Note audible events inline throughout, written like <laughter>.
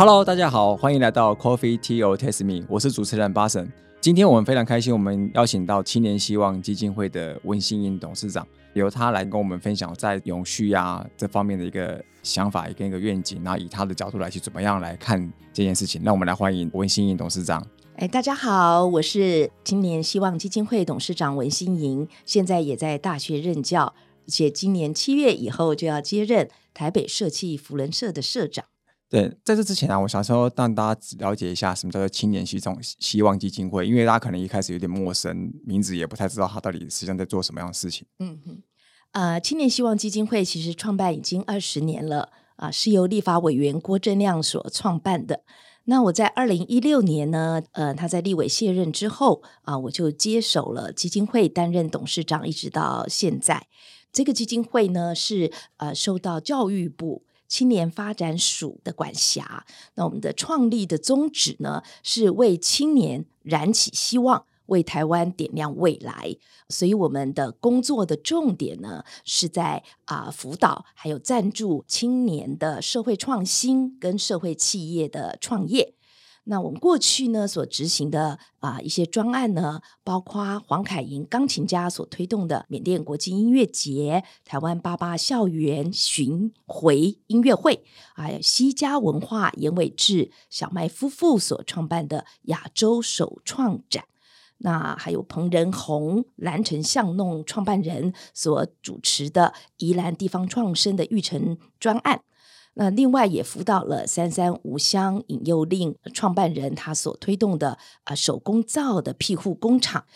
Hello，大家好，欢迎来到 Coffee Tea or Test Me，我是主持人巴神。今天我们非常开心，我们邀请到青年希望基金会的温馨英董事长，由他来跟我们分享在永续啊这方面的一个想法跟一个愿景，然后以他的角度来去怎么样来看这件事情。那我们来欢迎温馨英董事长。哎，大家好，我是青年希望基金会董事长文心莹，现在也在大学任教，且今年七月以后就要接任台北社企福伦社的社长。对，在这之前啊，我想说让大家了解一下什么叫做青年希望希望基金会，因为大家可能一开始有点陌生，名字也不太知道它到底实际上在做什么样的事情。嗯哼，呃，青年希望基金会其实创办已经二十年了啊，是由立法委员郭正亮所创办的。那我在二零一六年呢，呃，他在立委卸任之后啊，我就接手了基金会，担任董事长，一直到现在。这个基金会呢，是呃受到教育部。青年发展署的管辖，那我们的创立的宗旨呢，是为青年燃起希望，为台湾点亮未来。所以我们的工作的重点呢，是在啊辅导还有赞助青年的社会创新跟社会企业的创业。那我们过去呢所执行的啊一些专案呢，包括黄凯莹钢琴家所推动的缅甸国际音乐节、台湾八八校园巡回音乐会，还有西家文化严伟志、小麦夫妇所创办的亚洲首创展，那还有彭仁宏蓝城巷弄创办人所主持的宜兰地方创生的育成专案。那另外也辅导了三三五香引诱令创办人他所推动的啊手工皂的庇护工厂。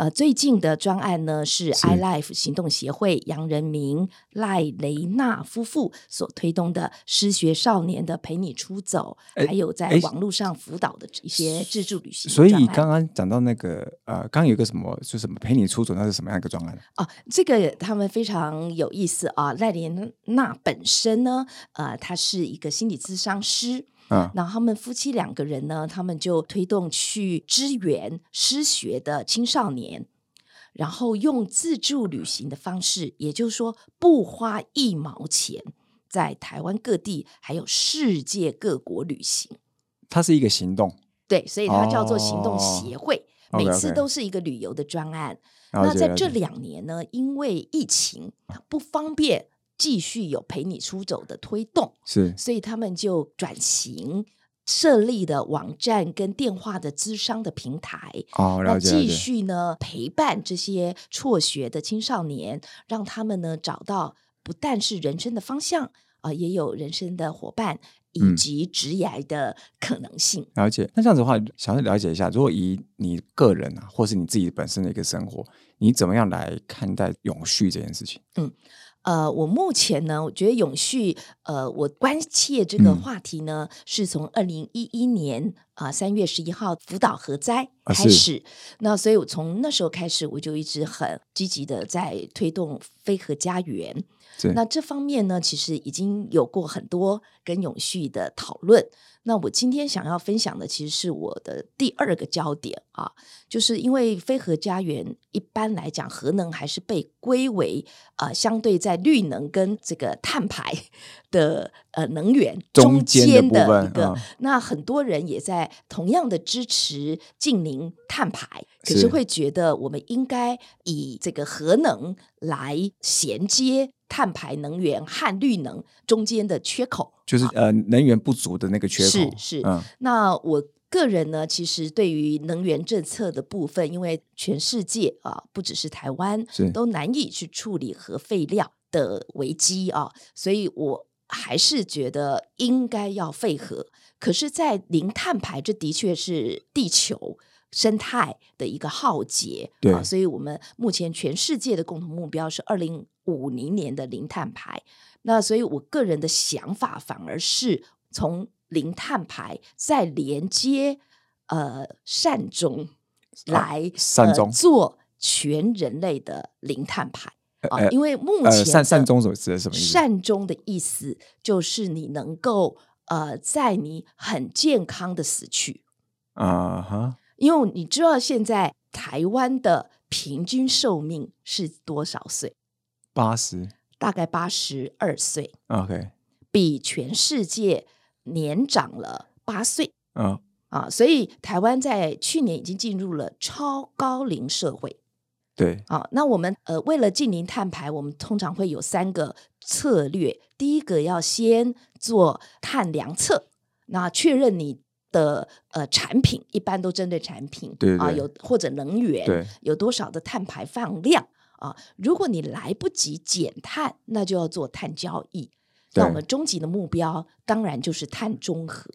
呃，最近的专案呢是 iLife 行动协会杨仁明赖雷娜夫妇所推动的失学少年的陪你出走，还有在网络上辅导的一些自助旅行。所以刚刚讲到那个呃，刚有个什么，是什么陪你出走，那是什么样一个专案？哦，这个他们非常有意思啊。赖莲娜本身呢，呃，她是一个心理咨商师。嗯，然后他们夫妻两个人呢，他们就推动去支援失学的青少年，然后用自助旅行的方式，也就是说不花一毛钱，在台湾各地还有世界各国旅行。它是一个行动，对，所以它叫做行动协会，每次都是一个旅游的专案。那在这两年呢，因为疫情不方便。继续有陪你出走的推动，是，所以他们就转型设立的网站跟电话的资商的平台，哦，那继续呢陪伴这些辍学的青少年，让他们呢找到不但是人生的方向啊，也有人生的伙伴以及职业的可能性。了解，那这样子的话，想要了解一下，如果以你个人啊，或是你自己本身的一个生活，你怎么样来看待永续这件事情？嗯。呃，我目前呢，我觉得永续，呃，我关切这个话题呢，是从二零一一年啊三月十一号福岛核灾开始，那所以我从那时候开始，我就一直很积极的在推动非核家园。那这方面呢，其实已经有过很多跟永续的讨论。那我今天想要分享的，其实是我的第二个焦点啊，就是因为非核家园一般来讲，核能还是被归为呃相对在绿能跟这个碳排 <laughs> 的呃能源中间的一个。那很多人也在同样的支持近零碳排，可是会觉得我们应该以这个核能来衔接。碳排能源和绿能中间的缺口，就是呃能源不足的那个缺口。是是，嗯，那我个人呢，其实对于能源政策的部分，因为全世界啊，不只是台湾，都难以去处理核废料的危机啊，所以我还是觉得应该要废核。可是，在零碳排，这的确是地球。生态的一个浩劫，对，所以我们目前全世界的共同目标是二零五零年的零碳排。那所以我个人的想法反而是从零碳排再连接呃善终来善终做全人类的零碳排啊，因为目前善善终所指的什么意思？善终的意思就是你能够呃在你很健康的死去啊哈。因为你知道现在台湾的平均寿命是多少岁？八十，大概八十二岁。OK，比全世界年长了八岁嗯，啊，所以台湾在去年已经进入了超高龄社会。对，啊，那我们呃为了近零碳排，我们通常会有三个策略。第一个要先做碳量测，那确认你的呃产品，一般都针对产品，啊有或者能源有多少的碳排放量啊。如果你来不及减碳，那就要做碳交易。那我们终极的目标当然就是碳中和。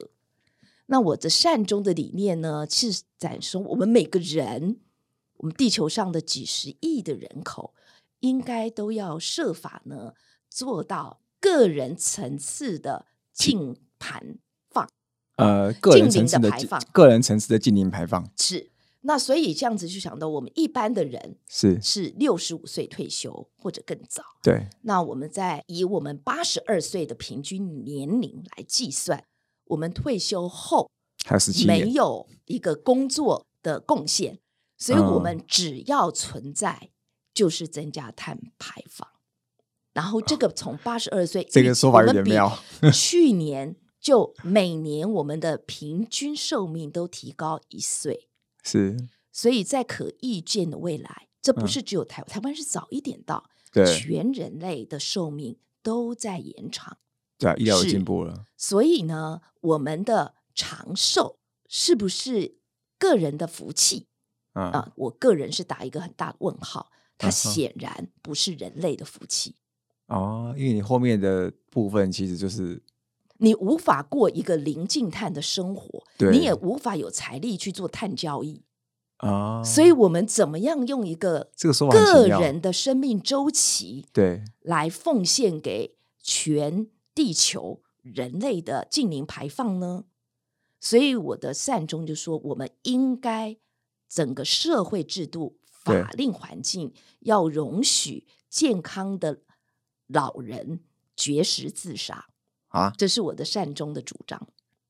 那我的善终的理念呢，是展说我们每个人，我们地球上的几十亿的人口，应该都要设法呢做到个人层次的净盘放。呃，个人近层次的的排放个人层次的近零排放是，那所以这样子就想到，我们一般的人是是六十五岁退休或者更早。对，那我们在以我们八十二岁的平均年龄来计算，我们退休后还有十七没，有一个工作的贡献，所以嗯我们只要存在就是增加碳排放。然后这个从八十二岁，这个说法有点妙。去年就每年我们的平均寿命都提高一岁，是，所以在可预见的未来，这不嗯。是只有台湾，台湾是早一点到，对。全人类的寿命都在延长。对啊，医疗有进步了，所以呢，我们的长寿是不是个人的福气嗯，啊、我个人是打一个很大的问号，它显然不是人类的福气。哦，因为你后面的部分其实就是你无法过一个零净碳的生活，对你也无法有财力去做碳交易。啊，所以，我们怎么样用一个这个说法个人的生命周期对来奉献给全地球人类的净零排放呢？所以我的善终就说，我们应该整个社会制度、法令环境要容许健康的老人绝食自杀，啊，这是我的善终的主张。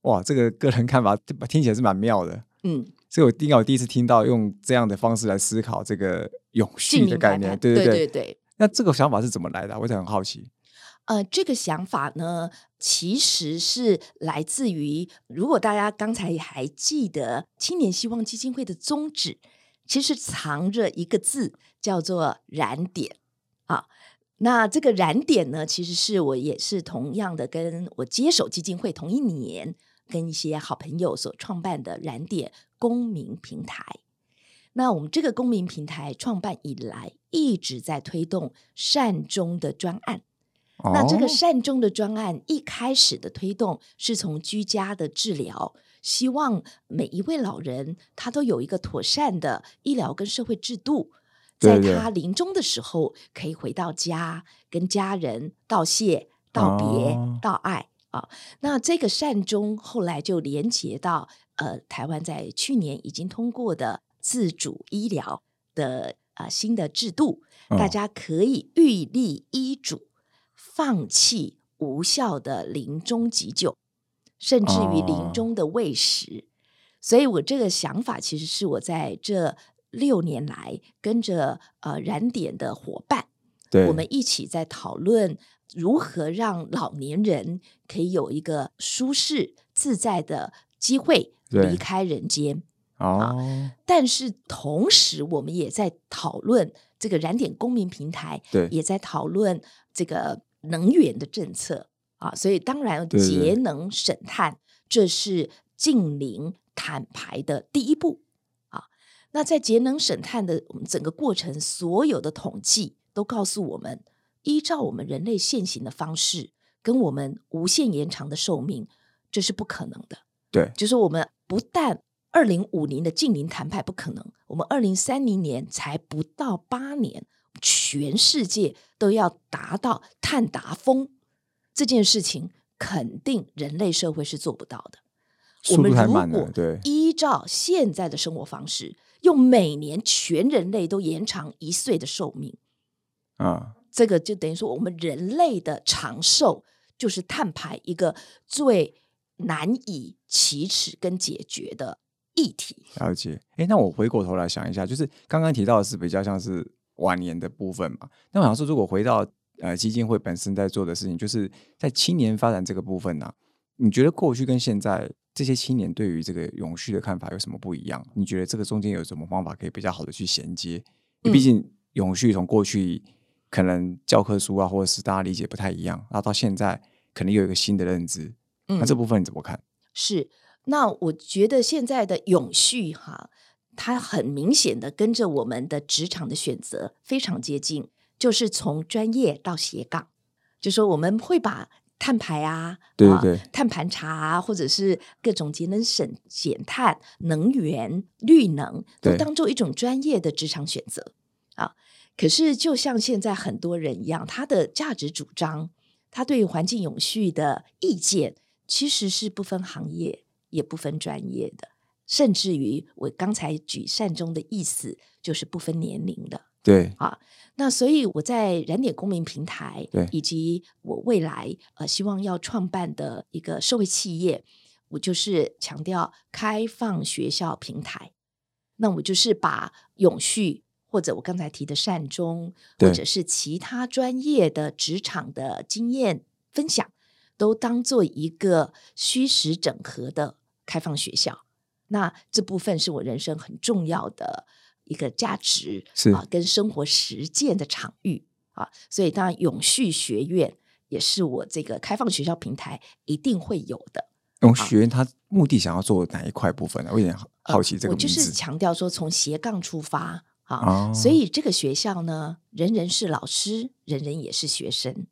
哇，这个个人看法听起来是蛮妙的。嗯，所以我应该我第一次听到用这样的方式来思考这个永续的概念，对对对。对。那这个想法是怎么来的啊？我也很好奇。呃，这个想法呢，其实是来自于，如果大家刚才还记得青年希望基金会的宗旨，其实藏着一个字，叫做燃点啊。那这个燃点呢，其实是我也是同样的，跟我接手基金会同一年，跟一些好朋友所创办的燃点公民平台。那我们这个公民平台创办以来，一直在推动善终的专案。那这个哦善终的专案一开始的推动是从居家的治疗，希望每一位老人他都有一个妥善的医疗跟社会制度，在他临终的时候可以回到家，跟家人道谢、道别、哦道爱啊。那这个善终后来就连接到呃，台湾在去年已经通过的自主医疗的呃新的制度，大哦家可以预立医嘱，放弃无效的临终急救，甚至于临哦终的喂食。所以我这个想法其实是我在这六年来跟着呃燃点的伙伴，对我们一起在讨论如何让老年人可以有一个舒适自在的机会离开人间。哦，但是同时，我们也在讨论这个燃点公民平台，对也在讨论这个能源的政策啊。所以，当然节能省碳，这是近零坦白的第一步啊。那在节能省碳的我们整个过程，所有的统计都告诉我们，依照我们人类现行的方式，跟我们无限延长的寿命，这是不可能的。对就是我们不但二零五零的近零谈判不可能，我们二零三零年才不到八年，全世界都要达到碳达峰这件事情，肯定人类社会是做不到的。我速们如度太慢了，果对依照现在的生活方式，用每年全人类都延长一岁的寿命，啊，这个就等于说，我们人类的长寿就是碳排一个最难以启齿跟解决的议题。了解。哎，那我回过头来想一下，就是刚刚提到的是比较像是晚年的部分嘛。那我想说，如果回到呃基金会本身在做的事情，就是在青年发展这个部分呢、你觉得过去跟现在这些青年对于这个永续的看法有什么不一样？你觉得这个中间有什么方法可以比较好的去衔接？毕竟永续从过去可能教科书啊，或者是大家理解不太一样，然后到现在可能有一个新的认知。那这部分你怎么看？是，那我觉得现在的永续哈，它很明显的跟着我们的职场的选择非常接近，就是从专业到斜杠，就说我们会把。碳排啊，对对对，碳盘查啊，或者是各种节能省减碳、能源、绿能，都当做一种专业的职场选择啊。可是，就像现在很多人一样，他的价值主张，他对环境永续的意见，其实是不分行业，也不分专业的，甚至于我刚才举善终的意思，就是不分年龄的。对啊，那所以我在燃点公民平台，对，以及我未来呃希望要创办的一个社会企业，我就是强调开放学校平台。那我就是把永续或者我刚才提的善终，或者是其他专业的职场的经验分享，都当做一个虚实整合的开放学校。那这部分是我人生很重要的。一个价值是啊，跟生活实践的场域啊，所以当然永续学院也是我这个开放学校平台一定会有的。永续学院它目的想要做哪一块部分呢？我有点好奇这个。我就是强调说从斜杠出发啊，所以这个学校呢，人人是老师，人人也是学生。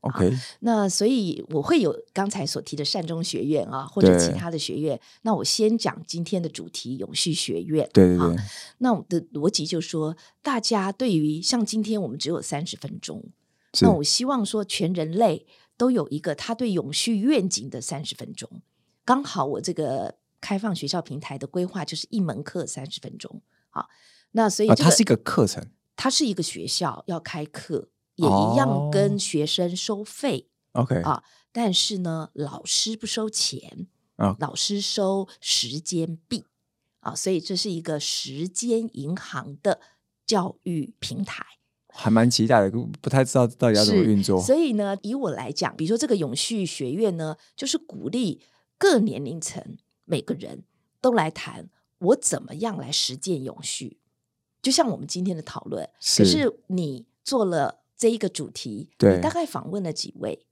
OK，那所以我会有刚才所提的善终学院啊，或者其他的学院。那我先讲今天的主题——永续学院。对对对。那我的逻辑就是说，大家对于像今天我们只有三十分钟，那我希望说全人类都有一个他对永续愿景的三十分钟。刚好我这个开放学校平台的规划就是一门课三十分钟。好，那所以它是一个课程，它是一个学校要开课。也一样跟学生收费，OK 啊，但是呢，老师不收钱啊，老师收时间币啊，所以这是一个时间银行的教育平台，还蛮期待的，不太知道到底要怎么运作。所以呢，以我来讲，比如说这个永续学院呢，就是鼓励各年龄层每个人都来谈我怎么样来实践永续，就像我们今天的讨论，可是你做了。这一个主题，你大概访问了几位？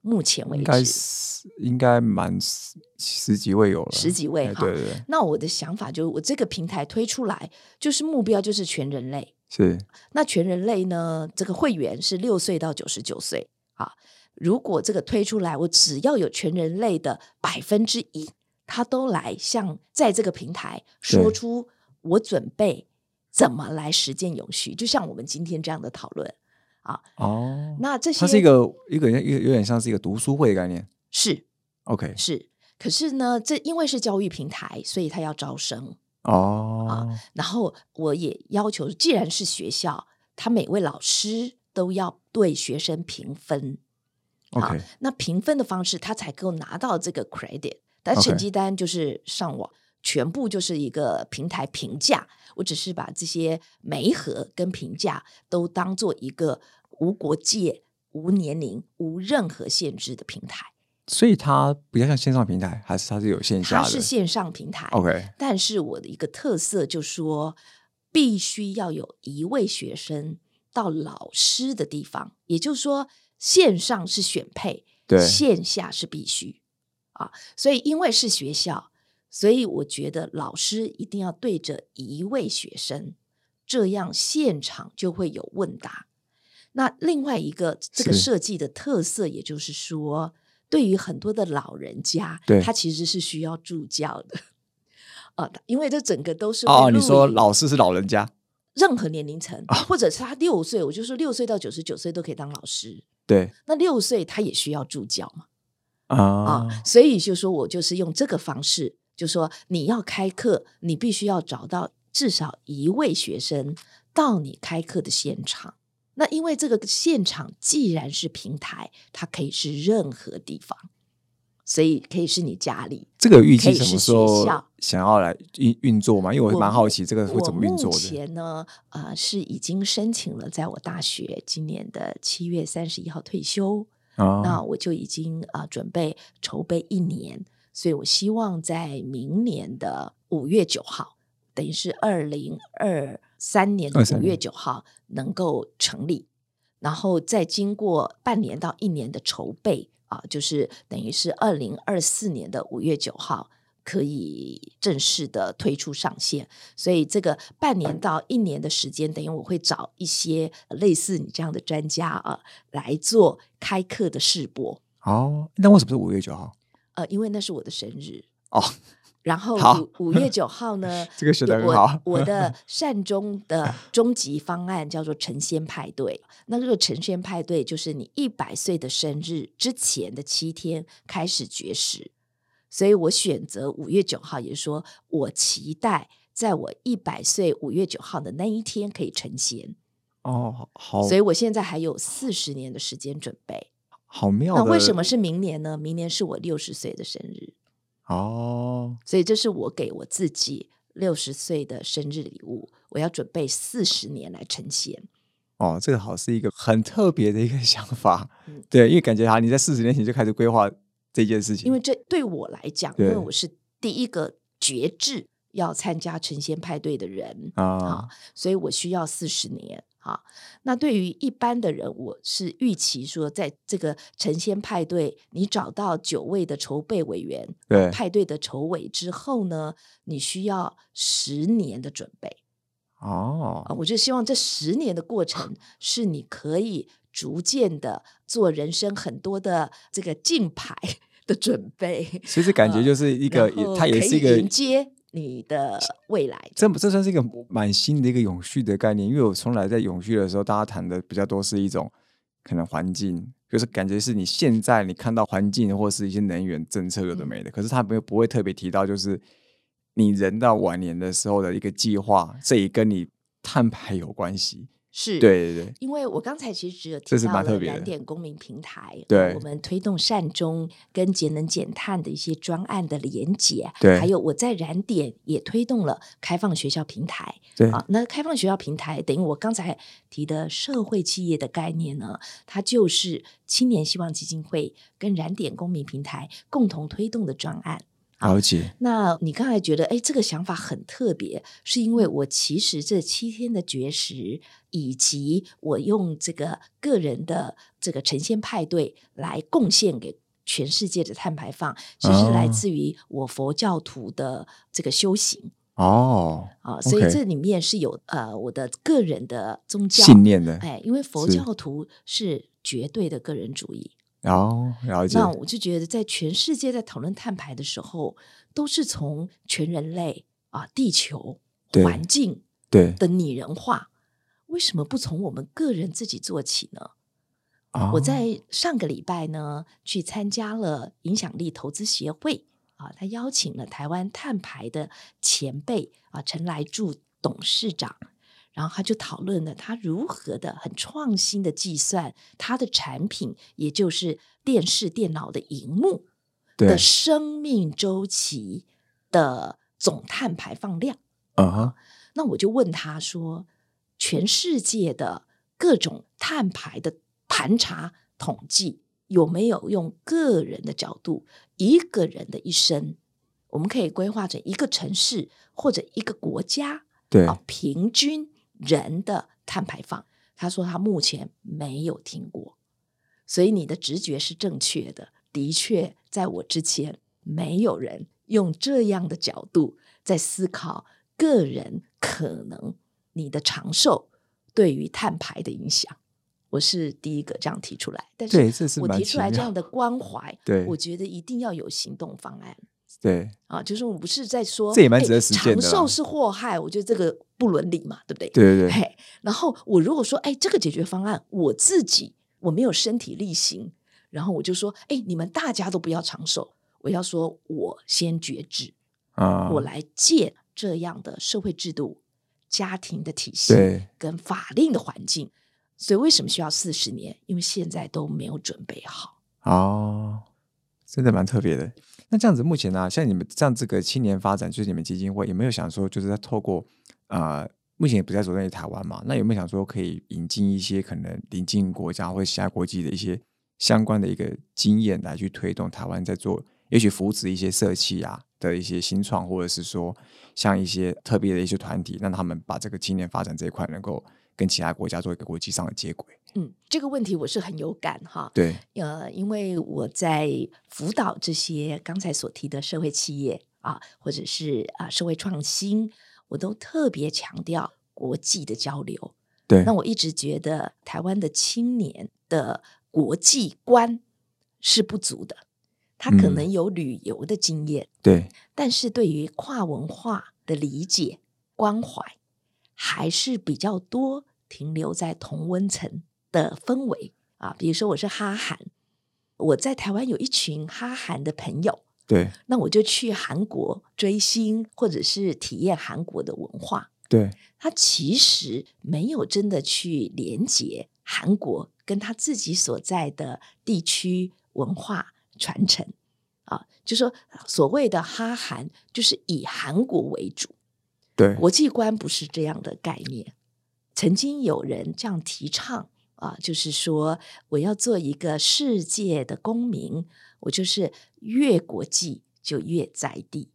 目前为止，应该是应该满十十几位有了，十几位。对对对。那我的想法就是，我这个平台推出来，就是目标就是全人类。是。那全人类呢？这个会员是六岁到九十九岁啊。如果这个推出来，我只要有全人类的百分之一，他都来向在这个平台说出我准备怎么来实践永续，就像我们今天这样的讨论。啊哦，那这些它是一个一个一个有点像是一个读书会的概念，是 OK 是，可是呢，这因为是教育平台，所以他要招生哦啊。然后我也要求，既然是学校，他每位老师都要对学生评分，OK。那评分的方式，他才够拿到这个 credit。但成绩单就是上网，全部就是一个平台评价。我只是把这些媒合跟评价都当做一个。无国界、无年龄、无任何限制的平台，所以它比较像线上平台，还是它是有线下的？它是线上平台。OK，但是我的一个特色就是说，必须要有一位学生到老师的地方，也就是说，线上是选配，对，线下是必须啊。所以因为是学校，所以我觉得老师一定要对着一位学生，这样现场就会有问答。那另外一个这个设计的特色，也就是说，对于很多的老人家，他其实是需要助教的啊，因为这整个都是哦，你说老师是老人家，任何年龄层，或者是他六岁，我就说六岁到九十九岁都可以当老师。对，那六岁他也需要助教嘛？啊，所以就说我就是用这个方式，就说你要开课，你必须要找到至少一位学生到你开课的现场。那因为这个现场既然是平台，它可以是任何地方，所以可以是你家里。这个预计什么时候想要来运运作嘛？因为我蛮好奇这个会怎么运作的。目前呢，呃，是已经申请了，在我大学今年的七月三十一号退休哦那我就已经啊、准备筹备一年，所以我希望在明年的五月九号，等于是二零二三年的23五月年九号能够成立，然后再经过半年到一年的筹备啊，就是等于是二零二四年的五月九号。可以正式的推出上线，所以这个半年到一年的时间，等于我会找一些类似你这样的专家啊来做开课的试播。哦，那为什么是五月九号？呃，因为那是我的生日哦，<laughs> 然后五五月九号呢，<laughs> 这个选得很我好我的 <laughs> 善终的终极方案叫做成仙派对。那这个成仙派对就是你一百岁的生日之前的七天开始绝食，所以我选择五月九号，也就是说，我期待在我一百岁五月九号的那一天可以成仙。哦，好，所以我现在还有四十年的时间准备。好妙的。那为什么是明年呢？明年是我六十岁的生日。哦，所以这是我给我自己六十岁的生日礼物，我要准备四十年来呈现。哦，这个好是一个很特别的一个想法，嗯对，因为感觉哈，你在四十年前就开始规划这件事情，因为这对我来讲，因为我是第一个觉志要参加成仙派对的人啊，所以我需要四十年啊。那对于一般的人，我是预期说，在这个成仙派对，你找到九位的筹备委员，对派对的筹委之后呢，你需要十年的准备。哦啊，，我就希望这十年的过程 <laughs> 是你可以逐渐的做人生很多的这个竞牌 <laughs> 的准备，其实感觉就是一个，然后它也是一个迎接你的未来。这这算是一个蛮新的一个永续的概念，因为我从来在永续的时候，大家谈的比较多是一种可能环境，就是感觉是你现在你看到环境或是一些能源政策有的嗯没的，可是他没有不会特别提到，就是你人到晚年的时候的一个计划，这也跟你碳排有关系。是，对对对，因为我刚才其实只有提到了燃点公民平台，呃对我们推动善终跟节能减碳的一些专案的连结，对还有我在燃点也推动了开放学校平台，对啊，那开放学校平台等于我刚才提的社会企业的概念呢，它就是青年希望基金会跟燃点公民平台共同推动的专案。了解，那你刚才觉得，哎，这个想法很特别，是因为我其实这七天的绝食，以及我用这个个人的这个成仙派对来贡献给全世界的碳排放，其实来哦。自于我佛教徒的这个修行。哦，啊，所以这里面是有呃我的个人的宗教信念的，哎，因为佛教徒是绝对的个人主义，哦，了解。那，我就觉得，在全世界在讨论碳排的时候，都是从全人类啊、地球、环境对，的拟人化，为什么不从我们个人自己做起呢？哦。我在上个礼拜呢，去参加了影响力投资协会啊，他邀请了台湾碳排的前辈啊陈来柱董事长，然后他就讨论了他如何的很创新的计算他的产品，也就是电视、电脑的荧幕对的，生命周期的总碳排放量。嗯哼，那我就问他说，全世界的各种碳排的盘查统计，有没有用个人的角度，一个人的一生，我们可以规划成一个城市或者一个国家对，啊，平均人的碳排放？他说他目前没有听过，所以你的直觉是正确的。的确，在我之前，没有人用这样的角度在思考个人可能你的长寿对于碳排的影响。我是第一个这样提出来，但是我提出来这样的关怀，对我觉得一定要有行动方案。对，啊，就是我们不是在说，这也蛮值得哎实践的啦长寿是祸害，我觉得这个不伦理嘛，对不对？对对对，嘿，然后我如果说，哎，这个解决方案我自己我没有身体力行，然后我就说，哎，你们大家都不要长寿，我要说，我先觉知，啊，我来借这样的社会制度、家庭的体系对跟法令的环境。所以为什么需要四十年？因为现在都没有准备好。哦，真的蛮特别的。那这样子，目前呢、像你们这样这个青年发展，就是你们基金会有没有想说，就是在透过呃，目前也不在着重于台湾嘛？那有没有想说可以引进一些可能邻近国家或其他国际的一些相关的一个经验来去推动台湾在做，也许扶持一些社企啊的一些新创，或者是说像一些特别的一些团体，让他们把这个青年发展这一块能够跟其他国家做一个国际上的接轨。嗯，这个问题我是很有感哈。对，呃，因为我在辅导这些刚才所提的社会企业啊，或者是啊社会创新，我都特别强调国际的交流。对，那我一直觉得台湾的青年的国际观是不足的，他可能有旅游的经验，对，但是对于跨文化的理解关怀还是比较多，停留在同温层的氛围啊。比如说，我是哈韩，我在台湾有一群哈韩的朋友，对，那我就去韩国追星，或者是体验韩国的文化。对，他其实没有真的去连接韩国跟他自己所在的地区文化传承啊，就说所谓的哈韩，就是以韩国为主，对，国际观不是这样的概念。曾经有人这样提倡啊，就是说我要做一个世界的公民，我就是越国际就越在地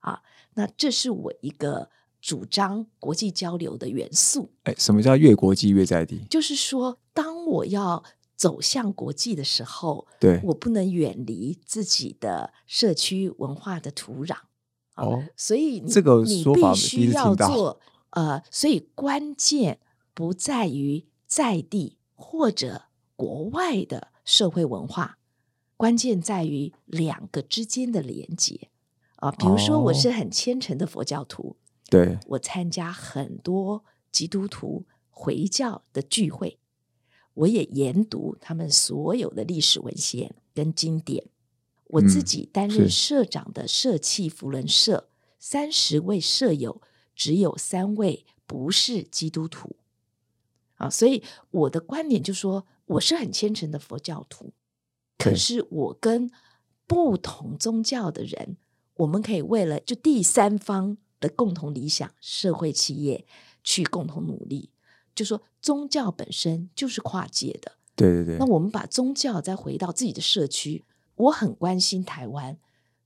啊。那这是我一个。主张国际交流的元素，哎，什么叫越国际越在地？就是说，当我要走向国际的时候，对我不能远离自己的社区文化的土壤。哦，所以这个说法必须要做。呃，所以关键不在于在地或者国外的社会文化，关键在于两个之间的连接啊。比如说，我是很虔诚的佛教徒。对我参加很多基督徒回教的聚会，我也研读他们所有的历史文献跟经典。我自己担任社长的社企福伦社，三十位社友只有三位不是基督徒啊，所以我的观点就说，我是很虔诚的佛教徒，可是我跟不同宗教的人，我们可以为了就第三方。的共同理想，社会企业去共同努力，就说宗教本身就是跨界的。对对对。那我们把宗教再回到自己的社区，我很关心台湾，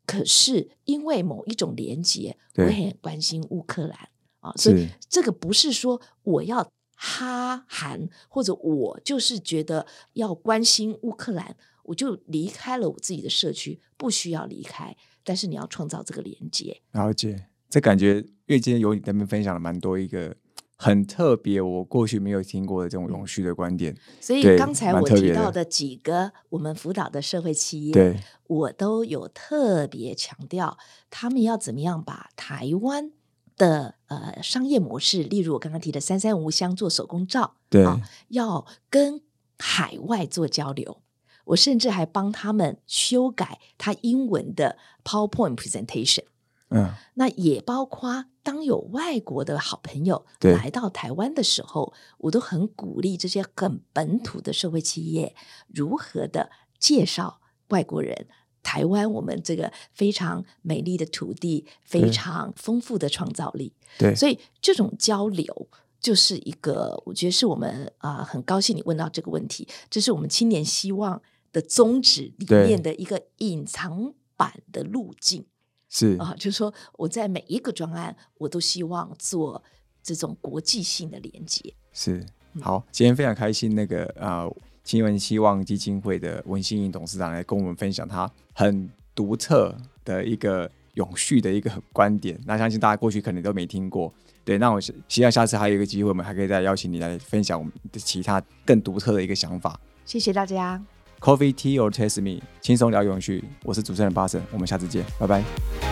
可是因为某一种连结，我也很关心乌克兰啊。所以这个不是说我要哈韩，或者我就是觉得要关心乌克兰，我就离开了我自己的社区，不需要离开。但是你要创造这个连接，了解。这感觉，因为今天有你那边分享了蛮多一个很特别，我过去没有听过的这种永续的观点。所以刚才我提到的几个我们辅导的社会企业，对，我都有特别强调，他们要怎么样把台湾的呃商业模式，例如我刚刚提的三三无香做手工皂，对，要跟海外做交流。我甚至还帮他们修改他英文的 PowerPoint presentation。嗯，那也包括当有外国的好朋友来到台湾的时候，我都很鼓励这些很本土的社会企业如何的介绍外国人台湾我们这个非常美丽的土地，非常丰富的创造力。对，所以这种交流就是一个，我觉得是我们啊很高兴你问到这个问题，这是我们青年希望的宗旨里面的一个隐藏版的路径。是啊，就是说我在每一个专案，我都希望做这种国际性的连接。是好，今天非常开心，那个啊，新闻希望基金会的文心颖董事长来跟我们分享他很独特的一个永续的一个观点。那相信大家过去可能都没听过，对。那我希望下次还有一个机会，我们还可以再邀请你来分享我们的其他更独特的一个想法。谢谢大家。Coffee Tea or Taste Me，轻松聊永续。我是主持人巴神，我们下次见，拜拜。